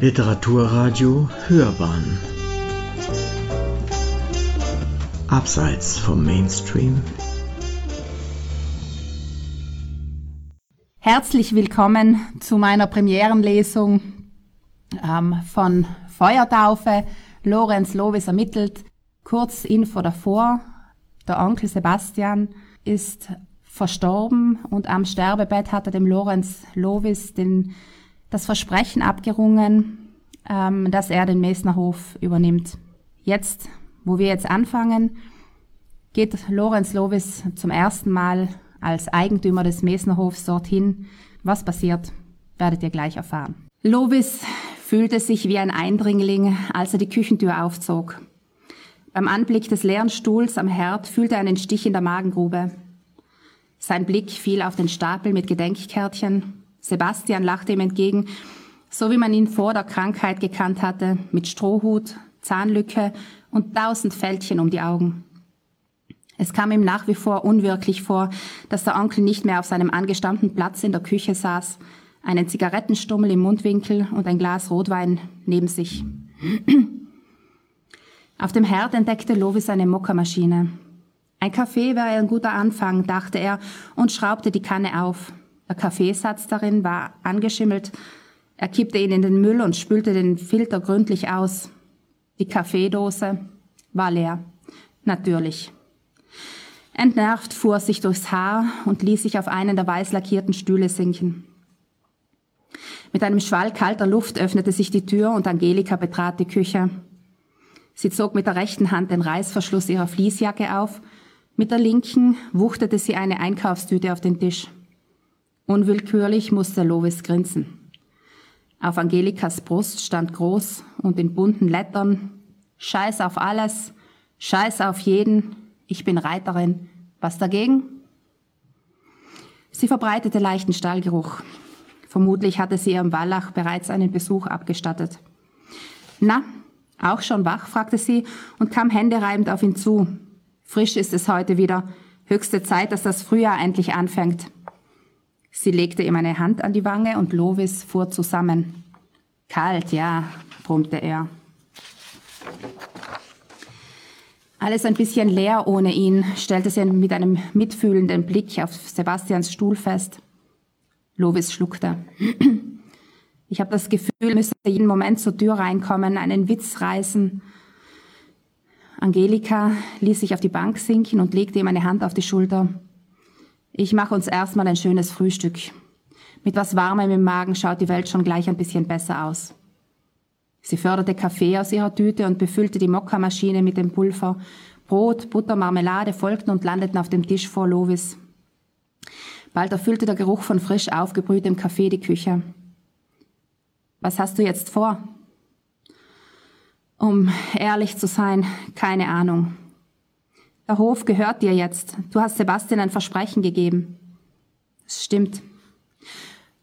Literaturradio Hörbahn Abseits vom Mainstream Herzlich willkommen zu meiner Premierenlesung ähm, von Feuertaufe. Lorenz Lovis ermittelt. Kurz Info davor. Der Onkel Sebastian ist verstorben und am Sterbebett hat er dem Lorenz Lovis den, das Versprechen abgerungen, ähm, dass er den Mesnerhof übernimmt. Jetzt, wo wir jetzt anfangen, geht Lorenz Lovis zum ersten Mal als Eigentümer des Mesnerhofs dorthin. Was passiert, werdet ihr gleich erfahren. Lovis fühlte sich wie ein Eindringling, als er die Küchentür aufzog. Beim Anblick des leeren Stuhls am Herd fühlte er einen Stich in der Magengrube. Sein Blick fiel auf den Stapel mit Gedenkkärtchen. Sebastian lachte ihm entgegen, so wie man ihn vor der Krankheit gekannt hatte, mit Strohhut, Zahnlücke und tausend Fältchen um die Augen. Es kam ihm nach wie vor unwirklich vor, dass der Onkel nicht mehr auf seinem angestammten Platz in der Küche saß, einen Zigarettenstummel im Mundwinkel und ein Glas Rotwein neben sich. Auf dem Herd entdeckte Lovis eine Mokka-Maschine. Ein Kaffee wäre ein guter Anfang, dachte er und schraubte die Kanne auf. Der Kaffeesatz darin war angeschimmelt. Er kippte ihn in den Müll und spülte den Filter gründlich aus. Die Kaffeedose war leer. Natürlich. Entnervt fuhr er sich durchs Haar und ließ sich auf einen der weiß lackierten Stühle sinken. Mit einem Schwall kalter Luft öffnete sich die Tür und Angelika betrat die Küche. Sie zog mit der rechten Hand den Reißverschluss ihrer Fließjacke auf, mit der linken wuchtete sie eine Einkaufstüte auf den Tisch. Unwillkürlich musste Lovis grinsen. Auf Angelikas Brust stand groß und in bunten Lettern Scheiß auf alles, Scheiß auf jeden, ich bin Reiterin. Was dagegen? Sie verbreitete leichten Stallgeruch. Vermutlich hatte sie ihrem Wallach bereits einen Besuch abgestattet. Na, auch schon wach? fragte sie und kam händereibend auf ihn zu. Frisch ist es heute wieder. Höchste Zeit, dass das Frühjahr endlich anfängt. Sie legte ihm eine Hand an die Wange und Lovis fuhr zusammen. Kalt, ja, brummte er. Alles ein bisschen leer ohne ihn, stellte sie mit einem mitfühlenden Blick auf Sebastians Stuhl fest. Lovis schluckte. Ich habe das Gefühl, müsste jeden Moment zur Tür reinkommen, einen Witz reißen. Angelika ließ sich auf die Bank sinken und legte ihm eine Hand auf die Schulter. Ich mache uns erstmal ein schönes Frühstück. Mit was Warmem im Magen schaut die Welt schon gleich ein bisschen besser aus. Sie förderte Kaffee aus ihrer Tüte und befüllte die Mokka-Maschine mit dem Pulver. Brot, Butter, Marmelade folgten und landeten auf dem Tisch vor Lovis. Bald erfüllte der Geruch von frisch aufgebrühtem Kaffee die Küche. Was hast du jetzt vor? Um ehrlich zu sein, keine Ahnung. Der Hof gehört dir jetzt. Du hast Sebastian ein Versprechen gegeben. Es stimmt.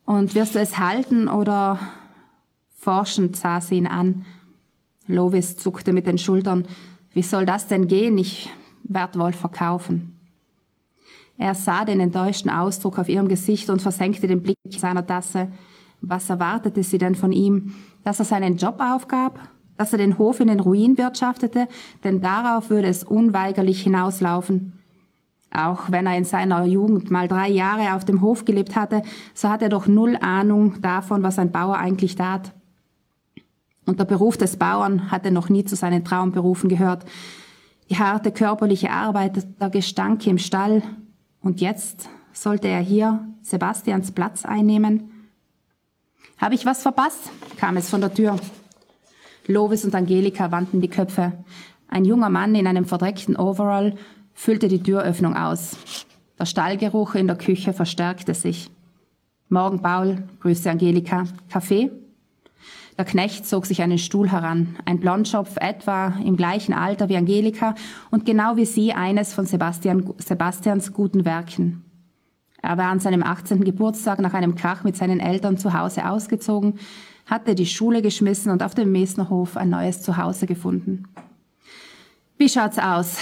Und wirst du es halten oder forschend sah sie ihn an. Lovis zuckte mit den Schultern. Wie soll das denn gehen? Ich werd wohl verkaufen. Er sah den enttäuschten Ausdruck auf ihrem Gesicht und versenkte den Blick seiner Tasse. Was erwartete sie denn von ihm? Dass er seinen Job aufgab? Dass er den Hof in den Ruin wirtschaftete? Denn darauf würde es unweigerlich hinauslaufen. Auch wenn er in seiner Jugend mal drei Jahre auf dem Hof gelebt hatte, so hat er doch null Ahnung davon, was ein Bauer eigentlich tat. Und der Beruf des Bauern hatte noch nie zu seinen Traumberufen gehört. Die harte körperliche Arbeit, der Gestank im Stall. Und jetzt sollte er hier Sebastians Platz einnehmen. Habe ich was verpasst? kam es von der Tür. Lovis und Angelika wandten die Köpfe. Ein junger Mann in einem verdreckten Overall füllte die Türöffnung aus. Der Stallgeruch in der Küche verstärkte sich. Morgen, Paul, grüßte Angelika. Kaffee? Der Knecht zog sich einen Stuhl heran, ein Blondschopf etwa im gleichen Alter wie Angelika und genau wie sie eines von Sebastian, Sebastians guten Werken. Er war an seinem 18. Geburtstag nach einem Krach mit seinen Eltern zu Hause ausgezogen, hatte die Schule geschmissen und auf dem Mesnerhof ein neues Zuhause gefunden. Wie schaut's aus?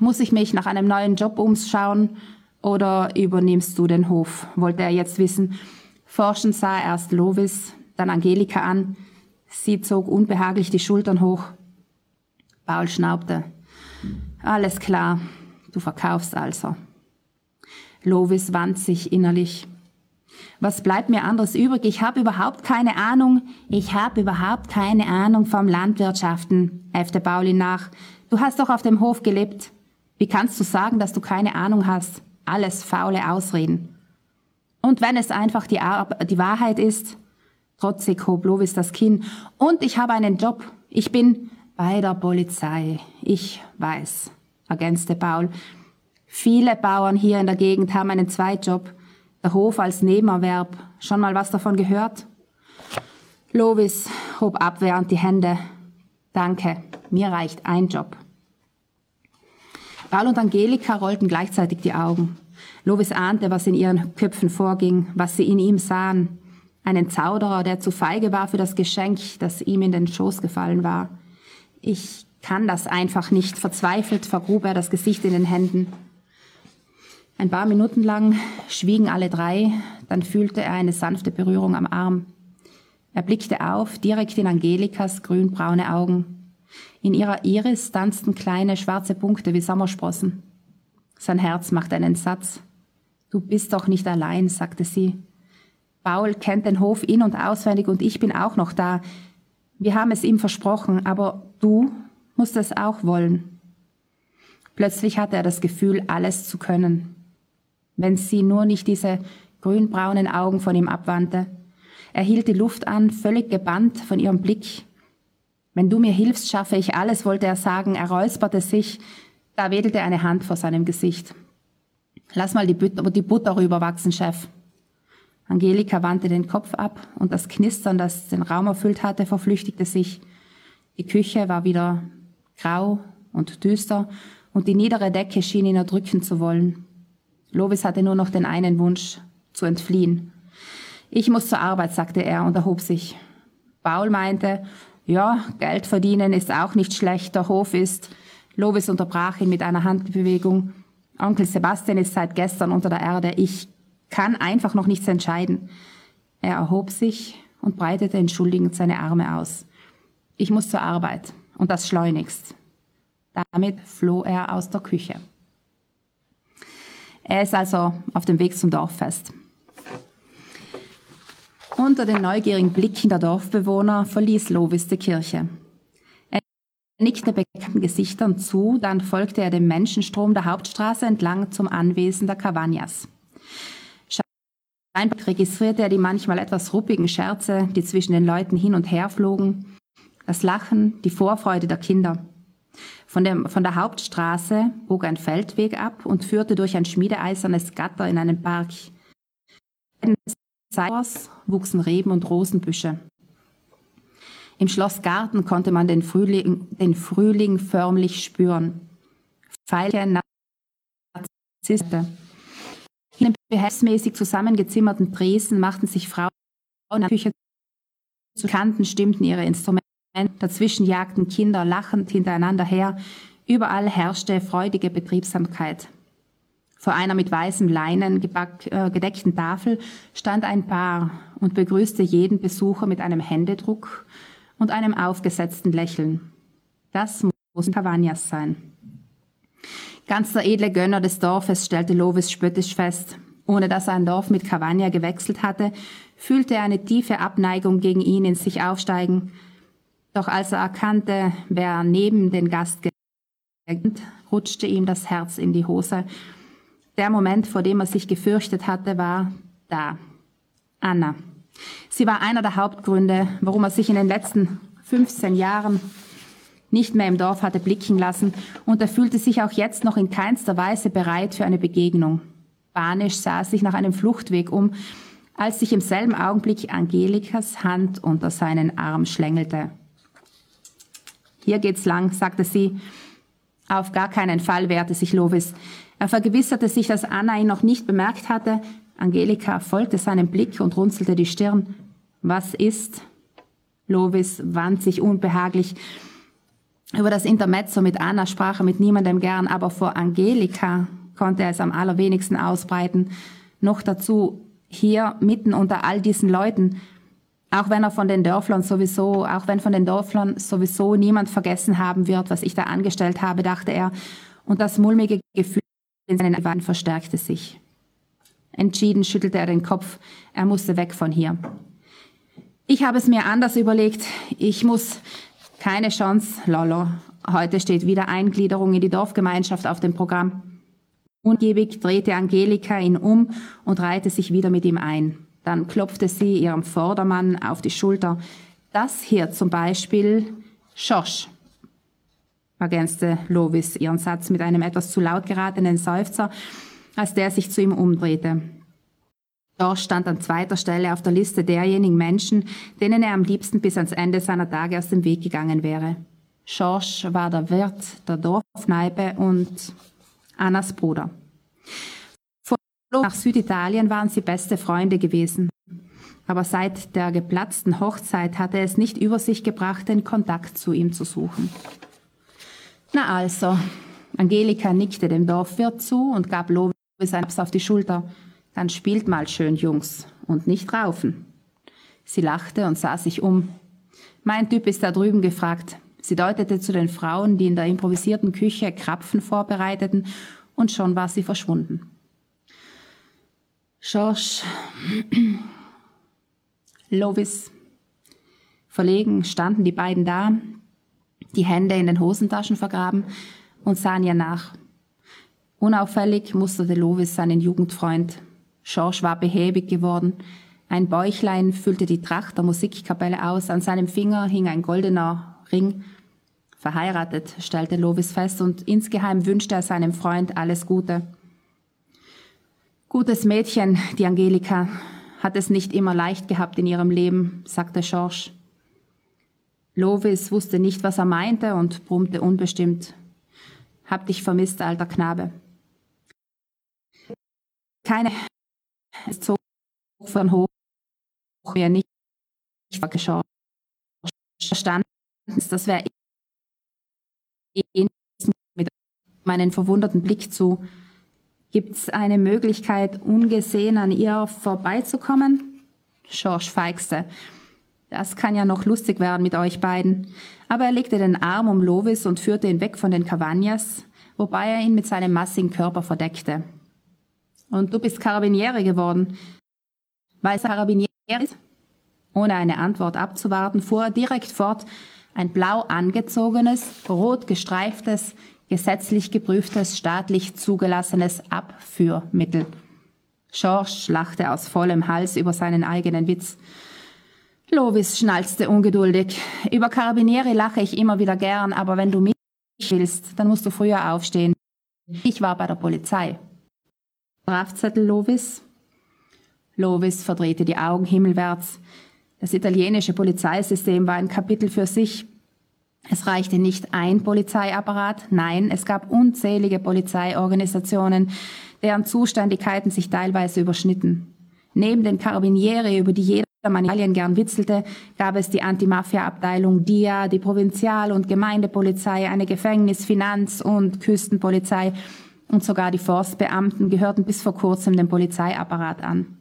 Muss ich mich nach einem neuen Job umschauen oder übernimmst du den Hof? wollte er jetzt wissen. Forschend sah er erst Lovis, dann Angelika an. Sie zog unbehaglich die Schultern hoch. Paul schnaubte. Alles klar, du verkaufst also. Lovis wand sich innerlich. Was bleibt mir anderes übrig? Ich habe überhaupt keine Ahnung. Ich habe überhaupt keine Ahnung vom Landwirtschaften, äffte Pauli nach. Du hast doch auf dem Hof gelebt. Wie kannst du sagen, dass du keine Ahnung hast? Alles faule Ausreden. Und wenn es einfach die, Ar die Wahrheit ist? Trotzig hob Lovis das Kinn. Und ich habe einen Job. Ich bin bei der Polizei. Ich weiß, ergänzte Paul. Viele Bauern hier in der Gegend haben einen Zweitjob. Der Hof als Nebenerwerb. Schon mal was davon gehört? Lovis hob abwehrend die Hände. Danke, mir reicht ein Job. Paul und Angelika rollten gleichzeitig die Augen. Lovis ahnte, was in ihren Köpfen vorging, was sie in ihm sahen. Einen Zauderer, der zu feige war für das Geschenk, das ihm in den Schoß gefallen war. Ich kann das einfach nicht. Verzweifelt vergrub er das Gesicht in den Händen. Ein paar Minuten lang schwiegen alle drei, dann fühlte er eine sanfte Berührung am Arm. Er blickte auf, direkt in Angelikas grünbraune Augen. In ihrer Iris tanzten kleine schwarze Punkte wie Sommersprossen. Sein Herz machte einen Satz. Du bist doch nicht allein, sagte sie. Paul kennt den Hof in und auswendig und ich bin auch noch da. Wir haben es ihm versprochen, aber du musst es auch wollen. Plötzlich hatte er das Gefühl, alles zu können wenn sie nur nicht diese grünbraunen Augen von ihm abwandte. Er hielt die Luft an, völlig gebannt von ihrem Blick. Wenn du mir hilfst, schaffe ich alles, wollte er sagen. Er räusperte sich. Da wedelte eine Hand vor seinem Gesicht. Lass mal die Butter, die Butter rüberwachsen, Chef. Angelika wandte den Kopf ab und das Knistern, das den Raum erfüllt hatte, verflüchtigte sich. Die Küche war wieder grau und düster und die niedere Decke schien ihn erdrücken zu wollen. Lovis hatte nur noch den einen Wunsch, zu entfliehen. Ich muss zur Arbeit, sagte er und erhob sich. Paul meinte, ja, Geld verdienen ist auch nicht schlecht, der Hof ist. Lovis unterbrach ihn mit einer Handbewegung. Onkel Sebastian ist seit gestern unter der Erde. Ich kann einfach noch nichts entscheiden. Er erhob sich und breitete entschuldigend seine Arme aus. Ich muss zur Arbeit und das schleunigst. Damit floh er aus der Küche. Er ist also auf dem Weg zum Dorffest. Unter den neugierigen Blicken der Dorfbewohner verließ Lovis die Kirche. Er nickte bekannten Gesichtern zu, dann folgte er dem Menschenstrom der Hauptstraße entlang zum Anwesen der Cavagnas. Scheinbar registrierte er die manchmal etwas ruppigen Scherze, die zwischen den Leuten hin und her flogen, das Lachen, die Vorfreude der Kinder. Von, dem, von der Hauptstraße bog ein Feldweg ab und führte durch ein schmiedeeisernes Gatter in einen Park. In wuchsen Reben und Rosenbüsche. Im Schlossgarten konnte man den Frühling, den Frühling förmlich spüren. Pfeile Narzisste. In den behelfsmäßig zusammengezimmerten Tresen machten sich Frauen in der Küche zu Kanten, stimmten ihre Instrumente Dazwischen jagten Kinder lachend hintereinander her. Überall herrschte freudige Betriebsamkeit. Vor einer mit weißem Leinen äh, gedeckten Tafel stand ein Paar und begrüßte jeden Besucher mit einem Händedruck und einem aufgesetzten Lächeln. Das muss Cavagnas sein. Ganz der edle Gönner des Dorfes stellte Lovis spöttisch fest. Ohne dass er ein Dorf mit Cavagna gewechselt hatte, fühlte er eine tiefe Abneigung gegen ihn in sich aufsteigen doch als er erkannte, wer neben den Gast gelegt, rutschte ihm das Herz in die Hose. Der Moment, vor dem er sich gefürchtet hatte, war da. Anna. Sie war einer der Hauptgründe, warum er sich in den letzten 15 Jahren nicht mehr im Dorf hatte blicken lassen und er fühlte sich auch jetzt noch in keinster Weise bereit für eine Begegnung. Panisch sah er sich nach einem Fluchtweg um, als sich im selben Augenblick Angelikas Hand unter seinen Arm schlängelte. Hier geht's lang, sagte sie. Auf gar keinen Fall wehrte sich Lovis. Er vergewisserte sich, dass Anna ihn noch nicht bemerkt hatte. Angelika folgte seinem Blick und runzelte die Stirn. Was ist? Lovis wand sich unbehaglich. Über das Intermezzo mit Anna sprach er mit niemandem gern, aber vor Angelika konnte er es am allerwenigsten ausbreiten. Noch dazu hier mitten unter all diesen Leuten. Auch wenn er von den Dörflern sowieso, auch wenn von den Dörflern sowieso niemand vergessen haben wird, was ich da angestellt habe, dachte er, und das mulmige Gefühl in seinen Augen verstärkte sich. Entschieden schüttelte er den Kopf, er musste weg von hier. Ich habe es mir anders überlegt. Ich muss keine Chance, Lolo. Heute steht wieder Eingliederung in die Dorfgemeinschaft auf dem Programm. Ungebig drehte Angelika ihn um und reihte sich wieder mit ihm ein. Dann klopfte sie ihrem Vordermann auf die Schulter. Das hier zum Beispiel, Schosch, ergänzte Lovis ihren Satz mit einem etwas zu laut geratenen Seufzer, als der sich zu ihm umdrehte. George stand an zweiter Stelle auf der Liste derjenigen Menschen, denen er am liebsten bis ans Ende seiner Tage aus dem Weg gegangen wäre. George war der Wirt der Dorfkneipe und Annas Bruder. Nach Süditalien waren sie beste Freunde gewesen. Aber seit der geplatzten Hochzeit hatte es nicht über sich gebracht, den Kontakt zu ihm zu suchen. Na also, Angelika nickte dem Dorfwirt zu und gab Lovis ein auf die Schulter. Dann spielt mal schön, Jungs, und nicht raufen. Sie lachte und sah sich um. Mein Typ ist da drüben gefragt. Sie deutete zu den Frauen, die in der improvisierten Küche Krapfen vorbereiteten, und schon war sie verschwunden. Schorsch, Lovis. Verlegen standen die beiden da, die Hände in den Hosentaschen vergraben und sahen ihr nach. Unauffällig musterte Lovis seinen Jugendfreund. George war behäbig geworden. Ein Bäuchlein füllte die Tracht der Musikkapelle aus. An seinem Finger hing ein goldener Ring. Verheiratet, stellte Lovis fest, und insgeheim wünschte er seinem Freund alles Gute. Gutes Mädchen, die Angelika, hat es nicht immer leicht gehabt in ihrem Leben, sagte George. Lovis wusste nicht, was er meinte und brummte unbestimmt. Hab dich vermisst, alter Knabe. Keine so von hoch mir nicht geschaut. Verstanden ist, das wäre mit meinen verwunderten Blick zu. Gibt es eine Möglichkeit, ungesehen an ihr vorbeizukommen? George feixte. Das kann ja noch lustig werden mit euch beiden. Aber er legte den Arm um Lovis und führte ihn weg von den Cavagnas, wobei er ihn mit seinem massigen Körper verdeckte. Und du bist Karabiniere geworden. Weiß Karabiniere ist? Ohne eine Antwort abzuwarten, fuhr er direkt fort, ein blau angezogenes, rot gestreiftes, gesetzlich geprüftes, staatlich zugelassenes Abführmittel. George lachte aus vollem Hals über seinen eigenen Witz. Lovis schnalzte ungeduldig. Über Karabinieri lache ich immer wieder gern, aber wenn du mich willst, dann musst du früher aufstehen. Ich war bei der Polizei. Strafzettel Lovis? Lovis verdrehte die Augen himmelwärts. Das italienische Polizeisystem war ein Kapitel für sich. Es reichte nicht ein Polizeiapparat, nein, es gab unzählige Polizeiorganisationen, deren Zuständigkeiten sich teilweise überschnitten. Neben den Carabinieri, über die jeder Italien gern witzelte, gab es die Anti-Mafia-Abteilung DIA, die Provinzial- und Gemeindepolizei, eine Gefängnis-, Finanz- und Küstenpolizei und sogar die Forstbeamten gehörten bis vor kurzem dem Polizeiapparat an.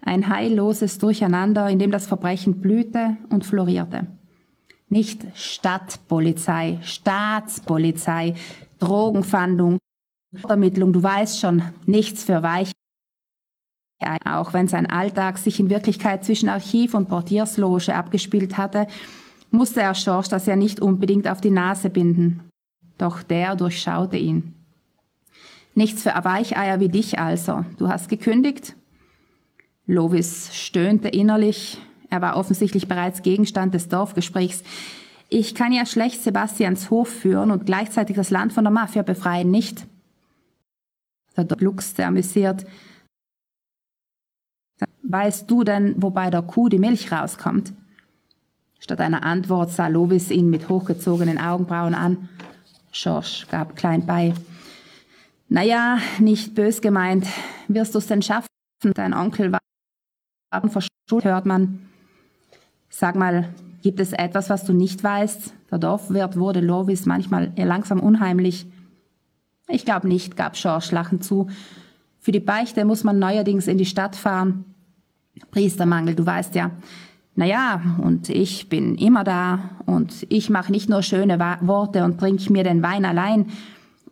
Ein heilloses Durcheinander, in dem das Verbrechen blühte und florierte. Nicht Stadtpolizei, Staatspolizei, Drogenfahndung, Ermittlung, du weißt schon, nichts für Weich auch wenn sein Alltag sich in Wirklichkeit zwischen Archiv und Portiersloge abgespielt hatte, musste er George das ja nicht unbedingt auf die Nase binden. Doch der durchschaute ihn. Nichts für Weicheier wie dich also. Du hast gekündigt? Lovis stöhnte innerlich. Er war offensichtlich bereits Gegenstand des Dorfgesprächs. Ich kann ja schlecht Sebastians Hof führen und gleichzeitig das Land von der Mafia befreien, nicht? Der gluckste amüsiert. Weißt du denn, wo bei der Kuh die Milch rauskommt? Statt einer Antwort sah Lovis ihn mit hochgezogenen Augenbrauen an. Schorsch gab klein bei. Naja, nicht bös gemeint. Wirst du's denn schaffen? Dein Onkel war verschuldet, hört man. Sag mal, gibt es etwas, was du nicht weißt? Der Dorfwirt wurde Lovis manchmal langsam unheimlich. Ich glaube nicht, gab Schorsch lachend zu. Für die Beichte muss man neuerdings in die Stadt fahren. Priestermangel, du weißt ja. Naja, und ich bin immer da und ich mache nicht nur schöne Worte und trinke mir den Wein allein.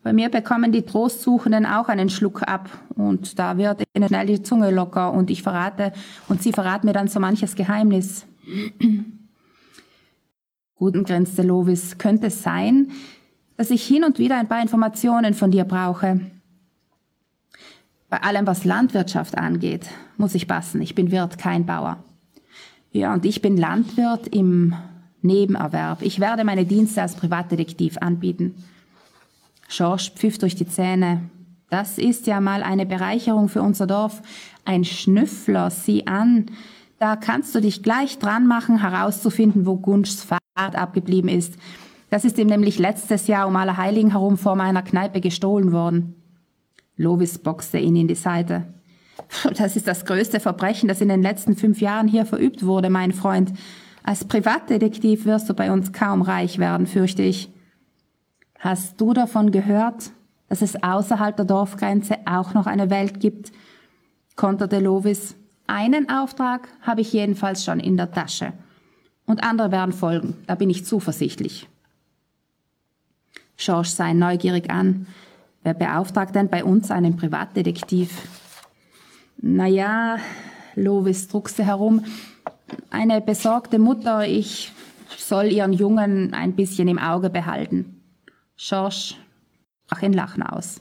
Bei mir bekommen die Trostsuchenden auch einen Schluck ab und da wird ihnen schnell die Zunge locker und ich verrate und sie verraten mir dann so manches Geheimnis. Guten grinste Lovis, könnte es sein, dass ich hin und wieder ein paar Informationen von dir brauche. Bei allem, was Landwirtschaft angeht, muss ich passen. Ich bin Wirt, kein Bauer. Ja, und ich bin Landwirt im Nebenerwerb. Ich werde meine Dienste als Privatdetektiv anbieten. Schorsch pfiff durch die Zähne. Das ist ja mal eine Bereicherung für unser Dorf. Ein Schnüffler, sieh an. Da kannst du dich gleich dran machen, herauszufinden, wo Gunschs Fahrrad abgeblieben ist. Das ist ihm nämlich letztes Jahr um alle Heiligen herum vor meiner Kneipe gestohlen worden. Lovis boxte ihn in die Seite. Das ist das größte Verbrechen, das in den letzten fünf Jahren hier verübt wurde, mein Freund. Als Privatdetektiv wirst du bei uns kaum reich werden, fürchte ich. Hast du davon gehört, dass es außerhalb der Dorfgrenze auch noch eine Welt gibt? konterte Lovis. Einen Auftrag habe ich jedenfalls schon in der Tasche. Und andere werden folgen, da bin ich zuversichtlich. George sah ihn neugierig an. Wer beauftragt denn bei uns einen Privatdetektiv? Naja, Lovis druckste herum. Eine besorgte Mutter, ich soll ihren Jungen ein bisschen im Auge behalten. Schorsch brach in Lachen aus.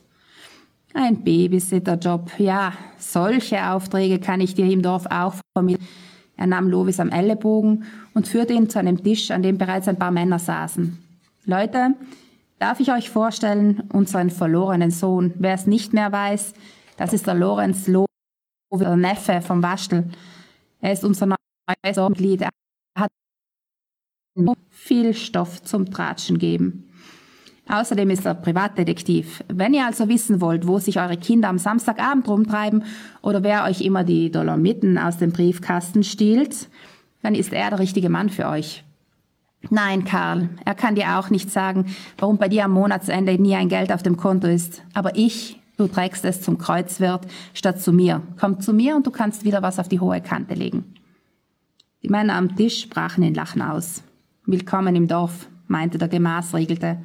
Ein Babysitterjob, ja, solche Aufträge kann ich dir im Dorf auch vermitteln. Er nahm Lovis am Ellenbogen und führte ihn zu einem Tisch, an dem bereits ein paar Männer saßen. Leute, darf ich euch vorstellen, unseren verlorenen Sohn. Wer es nicht mehr weiß, das ist der Lorenz Lovis der Neffe vom Waschel. Er ist unser neues Mitglied. Er hat viel Stoff zum Tratschen geben. Außerdem ist er Privatdetektiv. Wenn ihr also wissen wollt, wo sich eure Kinder am Samstagabend rumtreiben oder wer euch immer die Dolomiten aus dem Briefkasten stiehlt, dann ist er der richtige Mann für euch. Nein, Karl, er kann dir auch nicht sagen, warum bei dir am Monatsende nie ein Geld auf dem Konto ist. Aber ich Du trägst es zum Kreuzwirt statt zu mir. Komm zu mir und du kannst wieder was auf die hohe Kante legen. Die Männer am Tisch brachen in Lachen aus. Willkommen im Dorf, meinte der Gemaßregelte.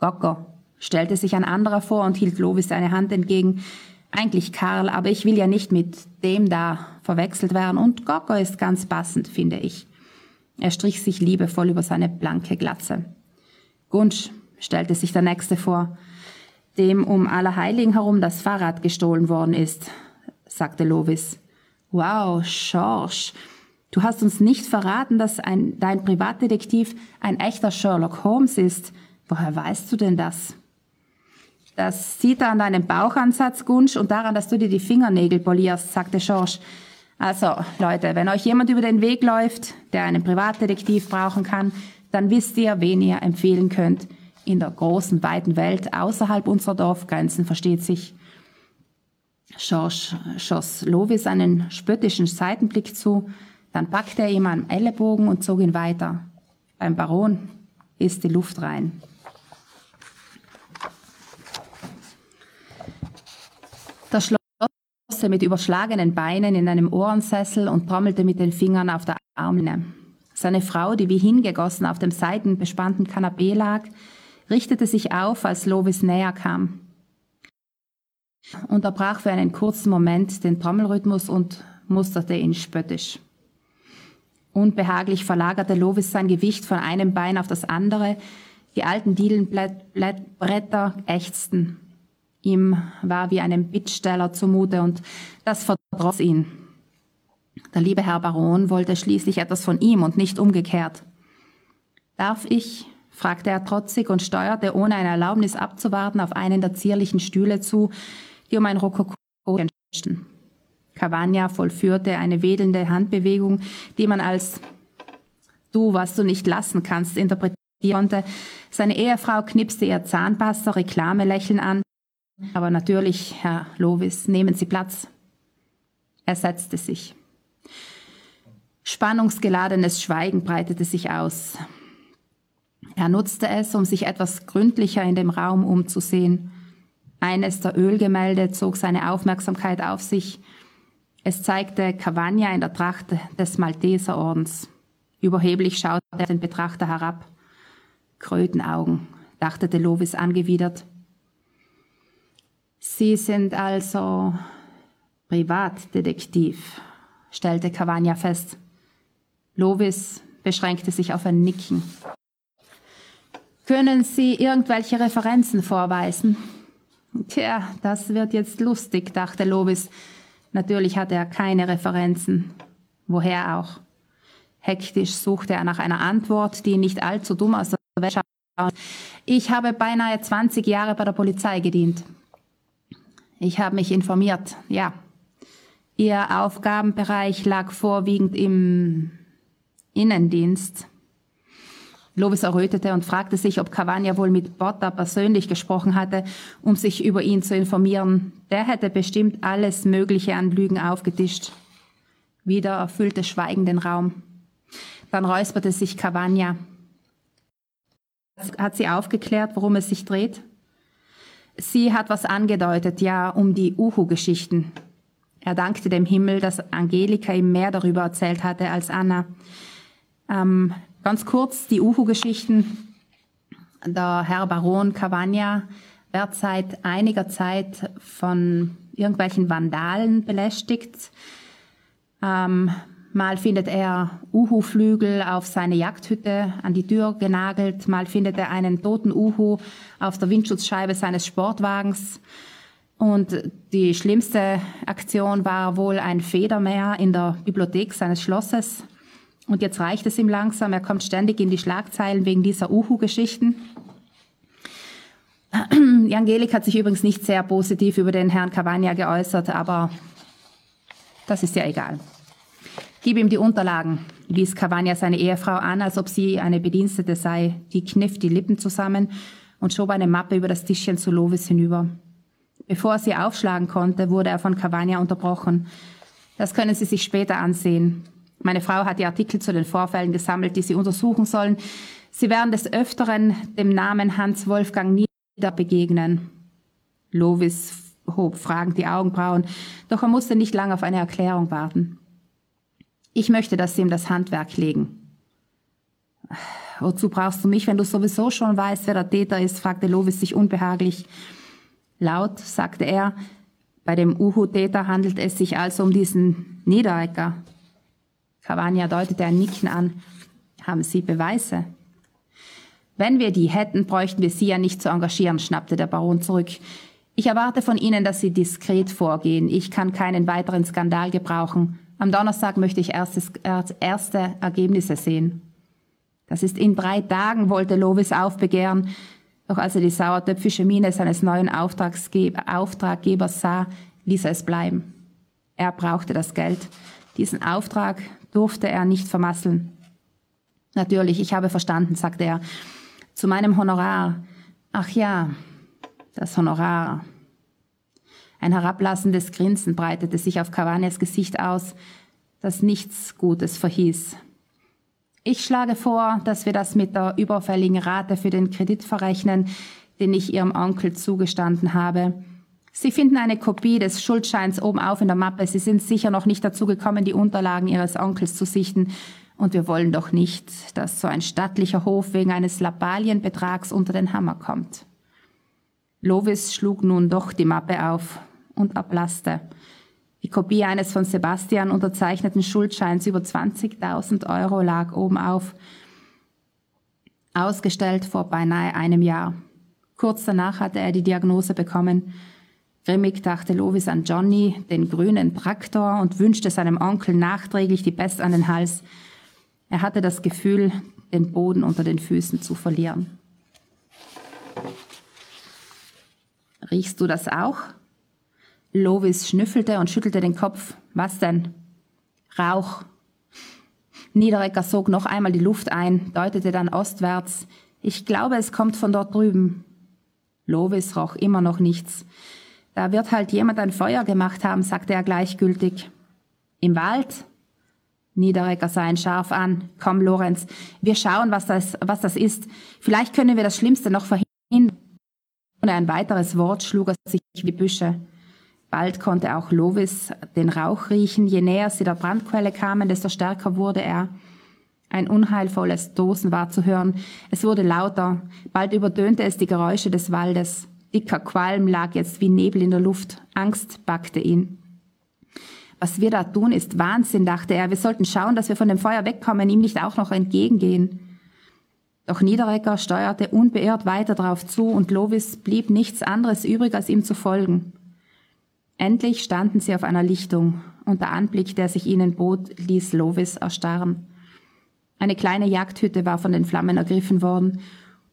Gocko, stellte sich ein anderer vor und hielt Lovis seine Hand entgegen. Eigentlich Karl, aber ich will ja nicht mit dem da verwechselt werden und Gocko ist ganz passend, finde ich. Er strich sich liebevoll über seine blanke Glatze. Gunsch, stellte sich der Nächste vor dem um Allerheiligen herum das Fahrrad gestohlen worden ist, sagte Lovis. Wow, Schorsch, du hast uns nicht verraten, dass ein, dein Privatdetektiv ein echter Sherlock Holmes ist. Woher weißt du denn das? Das sieht er an deinem Bauchansatz, Gunsch, und daran, dass du dir die Fingernägel polierst, sagte Schorsch. Also, Leute, wenn euch jemand über den Weg läuft, der einen Privatdetektiv brauchen kann, dann wisst ihr, wen ihr empfehlen könnt in der großen, weiten Welt außerhalb unserer Dorfgrenzen, versteht sich. Schorsch schoss Lovis einen spöttischen Seitenblick zu, dann packte er ihm am Ellenbogen und zog ihn weiter. Beim Baron ist die Luft rein. Der Schloss mit überschlagenen Beinen in einem Ohrensessel und trommelte mit den Fingern auf der Armlehne. Seine Frau, die wie hingegossen auf dem seitenbespannten Kanapee lag, richtete sich auf, als Lovis näher kam, unterbrach für einen kurzen Moment den Trommelrhythmus und musterte ihn spöttisch. Unbehaglich verlagerte Lovis sein Gewicht von einem Bein auf das andere, die alten Dielenbretter ächzten. Ihm war wie einem Bittsteller zumute und das verdross ihn. Der liebe Herr Baron wollte schließlich etwas von ihm und nicht umgekehrt. Darf ich, fragte er trotzig und steuerte, ohne eine Erlaubnis abzuwarten, auf einen der zierlichen Stühle zu, die um ein Rokoko entstanden. Cavagna vollführte eine wedelnde Handbewegung, die man als du, was du nicht lassen kannst, interpretieren konnte. Seine Ehefrau knipste ihr Zahnpasta Reklamelächeln an. Aber natürlich, Herr Lovis, nehmen Sie Platz. Er setzte sich. Spannungsgeladenes Schweigen breitete sich aus. Er nutzte es, um sich etwas gründlicher in dem Raum umzusehen. Eines der Ölgemälde zog seine Aufmerksamkeit auf sich. Es zeigte Cavagna in der Tracht des Malteserordens. Überheblich schaute er den Betrachter herab. Krötenaugen, dachte Lovis angewidert. Sie sind also Privatdetektiv, stellte Cavagna fest. Lovis beschränkte sich auf ein Nicken. Können Sie irgendwelche Referenzen vorweisen? Tja, das wird jetzt lustig, dachte Lovis. Natürlich hatte er keine Referenzen. Woher auch? Hektisch suchte er nach einer Antwort, die nicht allzu dumm aus der schaut. Ich habe beinahe 20 Jahre bei der Polizei gedient. Ich habe mich informiert, ja. Ihr Aufgabenbereich lag vorwiegend im Innendienst. Lobis errötete und fragte sich, ob Cavagna wohl mit Botta persönlich gesprochen hatte, um sich über ihn zu informieren. Der hätte bestimmt alles Mögliche an Lügen aufgetischt. Wieder erfüllte Schweigen den Raum. Dann räusperte sich Cavagna. Hat sie aufgeklärt, worum es sich dreht? Sie hat was angedeutet, ja, um die Uhu-Geschichten. Er dankte dem Himmel, dass Angelika ihm mehr darüber erzählt hatte als Anna. Ähm, ganz kurz die Uhu-Geschichten. Der Herr Baron Cavagna wird seit einiger Zeit von irgendwelchen Vandalen belästigt. Ähm, Mal findet er Uhu-Flügel auf seine Jagdhütte an die Tür genagelt. Mal findet er einen toten Uhu auf der Windschutzscheibe seines Sportwagens. Und die schlimmste Aktion war wohl ein Federmeer in der Bibliothek seines Schlosses. Und jetzt reicht es ihm langsam. Er kommt ständig in die Schlagzeilen wegen dieser Uhu-Geschichten. Angelik hat sich übrigens nicht sehr positiv über den Herrn Cavagna geäußert, aber das ist ja egal. Gib ihm die Unterlagen, wies Cavagna seine Ehefrau an, als ob sie eine Bedienstete sei. Die kniff die Lippen zusammen und schob eine Mappe über das Tischchen zu Lovis hinüber. Bevor sie aufschlagen konnte, wurde er von Cavagna unterbrochen. Das können Sie sich später ansehen. Meine Frau hat die Artikel zu den Vorfällen gesammelt, die Sie untersuchen sollen. Sie werden des Öfteren dem Namen Hans Wolfgang Nieder begegnen. Lovis hob fragend die Augenbrauen, doch er musste nicht lange auf eine Erklärung warten. Ich möchte, dass Sie ihm das Handwerk legen. Wozu brauchst du mich, wenn du sowieso schon weißt, wer der Täter ist? fragte Lovis sich unbehaglich. Laut sagte er, bei dem Uhu-Täter handelt es sich also um diesen Niederecker. Cavagna deutete ein Nicken an. Haben Sie Beweise? Wenn wir die hätten, bräuchten wir Sie ja nicht zu engagieren, schnappte der Baron zurück. Ich erwarte von Ihnen, dass Sie diskret vorgehen. Ich kann keinen weiteren Skandal gebrauchen. Am Donnerstag möchte ich erstes, erste Ergebnisse sehen. Das ist in drei Tagen, wollte Lovis aufbegehren. Doch als er die sauertöpfische Miene seines neuen Auftraggebers sah, ließ er es bleiben. Er brauchte das Geld. Diesen Auftrag durfte er nicht vermasseln. Natürlich, ich habe verstanden, sagte er. Zu meinem Honorar. Ach ja, das Honorar. Ein herablassendes Grinsen breitete sich auf Cavanias Gesicht aus, das nichts Gutes verhieß. Ich schlage vor, dass wir das mit der überfälligen Rate für den Kredit verrechnen, den ich Ihrem Onkel zugestanden habe. Sie finden eine Kopie des Schuldscheins oben auf in der Mappe. Sie sind sicher noch nicht dazu gekommen, die Unterlagen Ihres Onkels zu sichten. Und wir wollen doch nicht, dass so ein stattlicher Hof wegen eines Lappalienbetrags unter den Hammer kommt. Lovis schlug nun doch die Mappe auf und ablasste. Die Kopie eines von Sebastian unterzeichneten Schuldscheins über 20.000 Euro lag oben auf, ausgestellt vor beinahe einem Jahr. Kurz danach hatte er die Diagnose bekommen. Grimmig dachte Lovis an Johnny, den grünen Traktor, und wünschte seinem Onkel nachträglich die Pest an den Hals. Er hatte das Gefühl, den Boden unter den Füßen zu verlieren. Riechst du das auch? Lovis schnüffelte und schüttelte den Kopf. Was denn? Rauch. Niederecker sog noch einmal die Luft ein, deutete dann ostwärts. Ich glaube, es kommt von dort drüben. Lovis roch immer noch nichts. Da wird halt jemand ein Feuer gemacht haben, sagte er gleichgültig. Im Wald? Niederecker sah ihn scharf an. Komm, Lorenz, wir schauen, was das, was das ist. Vielleicht können wir das Schlimmste noch verhindern. Ohne ein weiteres Wort schlug er sich die Büsche. Bald konnte auch Lovis den Rauch riechen. Je näher sie der Brandquelle kamen, desto stärker wurde er. Ein unheilvolles Dosen war zu hören. Es wurde lauter. Bald übertönte es die Geräusche des Waldes. Dicker Qualm lag jetzt wie Nebel in der Luft. Angst packte ihn. Was wir da tun, ist Wahnsinn, dachte er. Wir sollten schauen, dass wir von dem Feuer wegkommen, ihm nicht auch noch entgegengehen. Doch Niederrecker steuerte unbeirrt weiter darauf zu und Lovis blieb nichts anderes übrig, als ihm zu folgen. Endlich standen sie auf einer Lichtung, und der Anblick, der sich ihnen bot, ließ Lovis erstarren. Eine kleine Jagdhütte war von den Flammen ergriffen worden.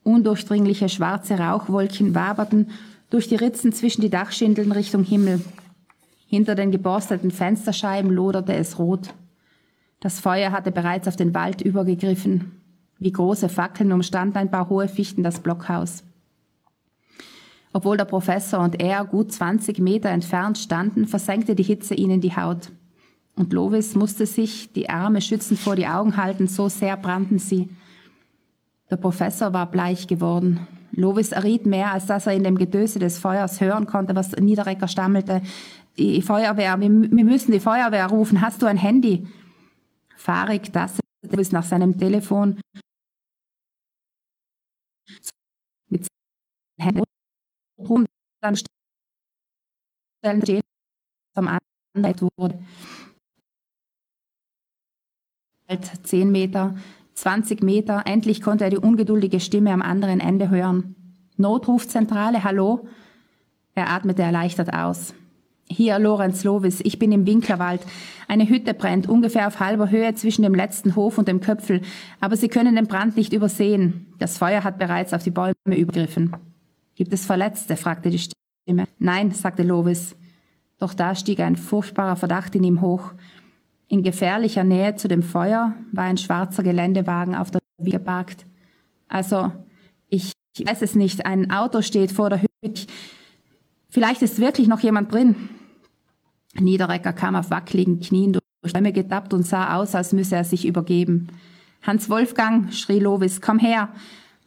Undurchdringliche schwarze Rauchwolken waberten durch die Ritzen zwischen die Dachschindeln Richtung Himmel. Hinter den geborsteten Fensterscheiben loderte es rot. Das Feuer hatte bereits auf den Wald übergegriffen. Wie große Fackeln umstand ein paar hohe Fichten das Blockhaus. Obwohl der Professor und er gut 20 Meter entfernt standen, versenkte die Hitze ihnen die Haut. Und Lovis musste sich die Arme schützend vor die Augen halten, so sehr brannten sie. Der Professor war bleich geworden. Lovis erriet mehr, als dass er in dem Gedöse des Feuers hören konnte, was Niederrecker stammelte. Die Feuerwehr, wir, wir müssen die Feuerwehr rufen. Hast du ein Handy? Fahrig tastete Lovis nach seinem Telefon. Mit Händen dann stellen stehen am anderen wurde. Halt zehn Meter, 20 Meter, endlich konnte er die ungeduldige Stimme am anderen Ende hören. Notrufzentrale, hallo? Er atmete erleichtert aus. Hier, Lorenz Lovis, ich bin im Winklerwald. Eine Hütte brennt, ungefähr auf halber Höhe zwischen dem letzten Hof und dem Köpfel, aber Sie können den Brand nicht übersehen. Das Feuer hat bereits auf die Bäume übergriffen. Gibt es Verletzte? fragte die Stimme. Nein, sagte Lovis. Doch da stieg ein furchtbarer Verdacht in ihm hoch. In gefährlicher Nähe zu dem Feuer war ein schwarzer Geländewagen auf der Wiege geparkt. Also, ich, weiß es nicht, ein Auto steht vor der Hütte. Vielleicht ist wirklich noch jemand drin. Niederrecker kam auf wackeligen Knien durch Bäume getappt und sah aus, als müsse er sich übergeben. Hans Wolfgang, schrie Lovis, komm her.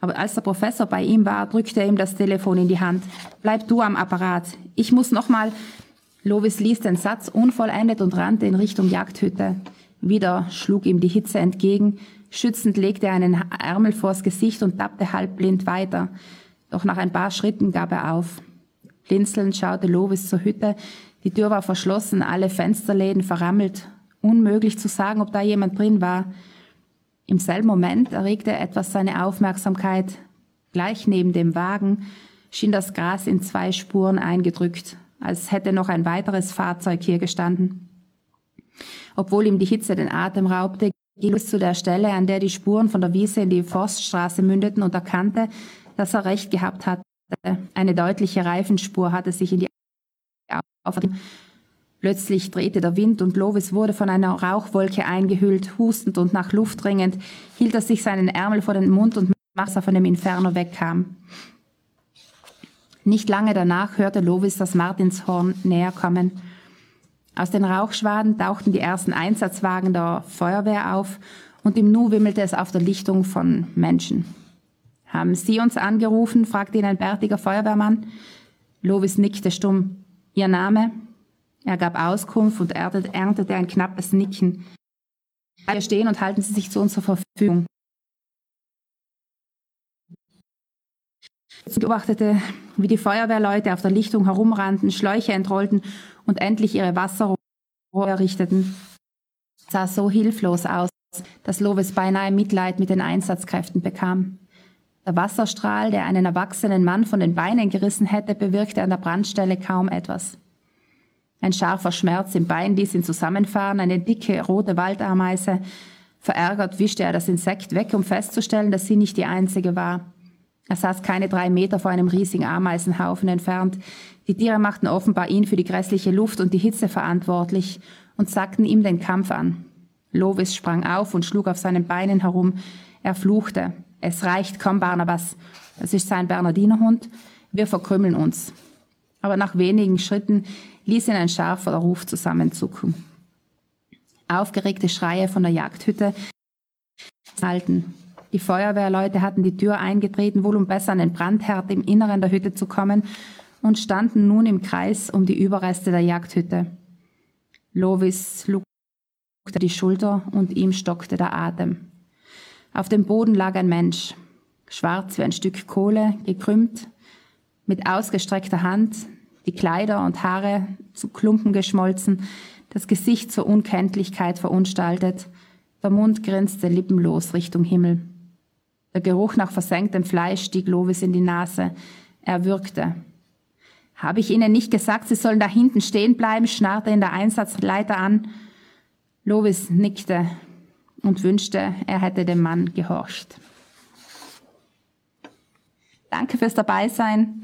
Aber als der Professor bei ihm war, drückte er ihm das Telefon in die Hand. Bleib du am Apparat. Ich muss noch mal Lovis ließ den Satz unvollendet und rannte in Richtung Jagdhütte. Wieder schlug ihm die Hitze entgegen. Schützend legte er einen Ärmel vors Gesicht und tappte halbblind weiter. Doch nach ein paar Schritten gab er auf. Blinzelnd schaute Lovis zur Hütte. Die Tür war verschlossen, alle Fensterläden verrammelt. Unmöglich zu sagen, ob da jemand drin war. Im selben Moment erregte etwas seine Aufmerksamkeit. Gleich neben dem Wagen schien das Gras in zwei Spuren eingedrückt als hätte noch ein weiteres Fahrzeug hier gestanden. Obwohl ihm die Hitze den Atem raubte, ging es zu der Stelle, an der die Spuren von der Wiese in die Forststraße mündeten und erkannte, dass er recht gehabt hatte. Eine deutliche Reifenspur hatte sich in die auf Plötzlich drehte der Wind und Lovis wurde von einer Rauchwolke eingehüllt, hustend und nach Luft dringend, hielt er sich seinen Ärmel vor den Mund und Wasser von dem Inferno wegkam. Nicht lange danach hörte Lovis das Martinshorn näher kommen. Aus den Rauchschwaden tauchten die ersten Einsatzwagen der Feuerwehr auf und im Nu wimmelte es auf der Lichtung von Menschen. Haben Sie uns angerufen? fragte ihn ein bärtiger Feuerwehrmann. Lovis nickte stumm. Ihr Name? Er gab Auskunft und erntete ein knappes Nicken. Hier stehen und halten Sie sich zu unserer Verfügung. Sie beobachtete, wie die Feuerwehrleute auf der Lichtung herumrannten, Schläuche entrollten und endlich ihre Wasserrohre errichteten. Es sah so hilflos aus, dass Lovis beinahe Mitleid mit den Einsatzkräften bekam. Der Wasserstrahl, der einen erwachsenen Mann von den Beinen gerissen hätte, bewirkte an der Brandstelle kaum etwas. Ein scharfer Schmerz im Bein ließ ihn zusammenfahren, eine dicke rote Waldameise. Verärgert wischte er das Insekt weg, um festzustellen, dass sie nicht die einzige war. Er saß keine drei Meter vor einem riesigen Ameisenhaufen entfernt. Die Tiere machten offenbar ihn für die grässliche Luft und die Hitze verantwortlich und sagten ihm den Kampf an. Lovis sprang auf und schlug auf seinen Beinen herum. Er fluchte. Es reicht, komm Barnabas. Das ist sein Bernardinerhund. Wir verkrümmeln uns. Aber nach wenigen Schritten ließ ihn ein scharfer Ruf zusammenzucken. Aufgeregte Schreie von der Jagdhütte halten. Die Feuerwehrleute hatten die Tür eingetreten, wohl um besser an den Brandherd im Inneren der Hütte zu kommen, und standen nun im Kreis um die Überreste der Jagdhütte. Lovis lugte die Schulter und ihm stockte der Atem. Auf dem Boden lag ein Mensch, schwarz wie ein Stück Kohle, gekrümmt, mit ausgestreckter Hand, die Kleider und Haare zu Klumpen geschmolzen, das Gesicht zur Unkenntlichkeit verunstaltet, der Mund grinste lippenlos Richtung Himmel. Der Geruch nach versenktem Fleisch stieg Lovis in die Nase. Er würgte. Habe ich Ihnen nicht gesagt, Sie sollen da hinten stehen bleiben? schnarrte ihn der Einsatzleiter an. Lovis nickte und wünschte, er hätte dem Mann gehorcht. Danke fürs Dabeisein.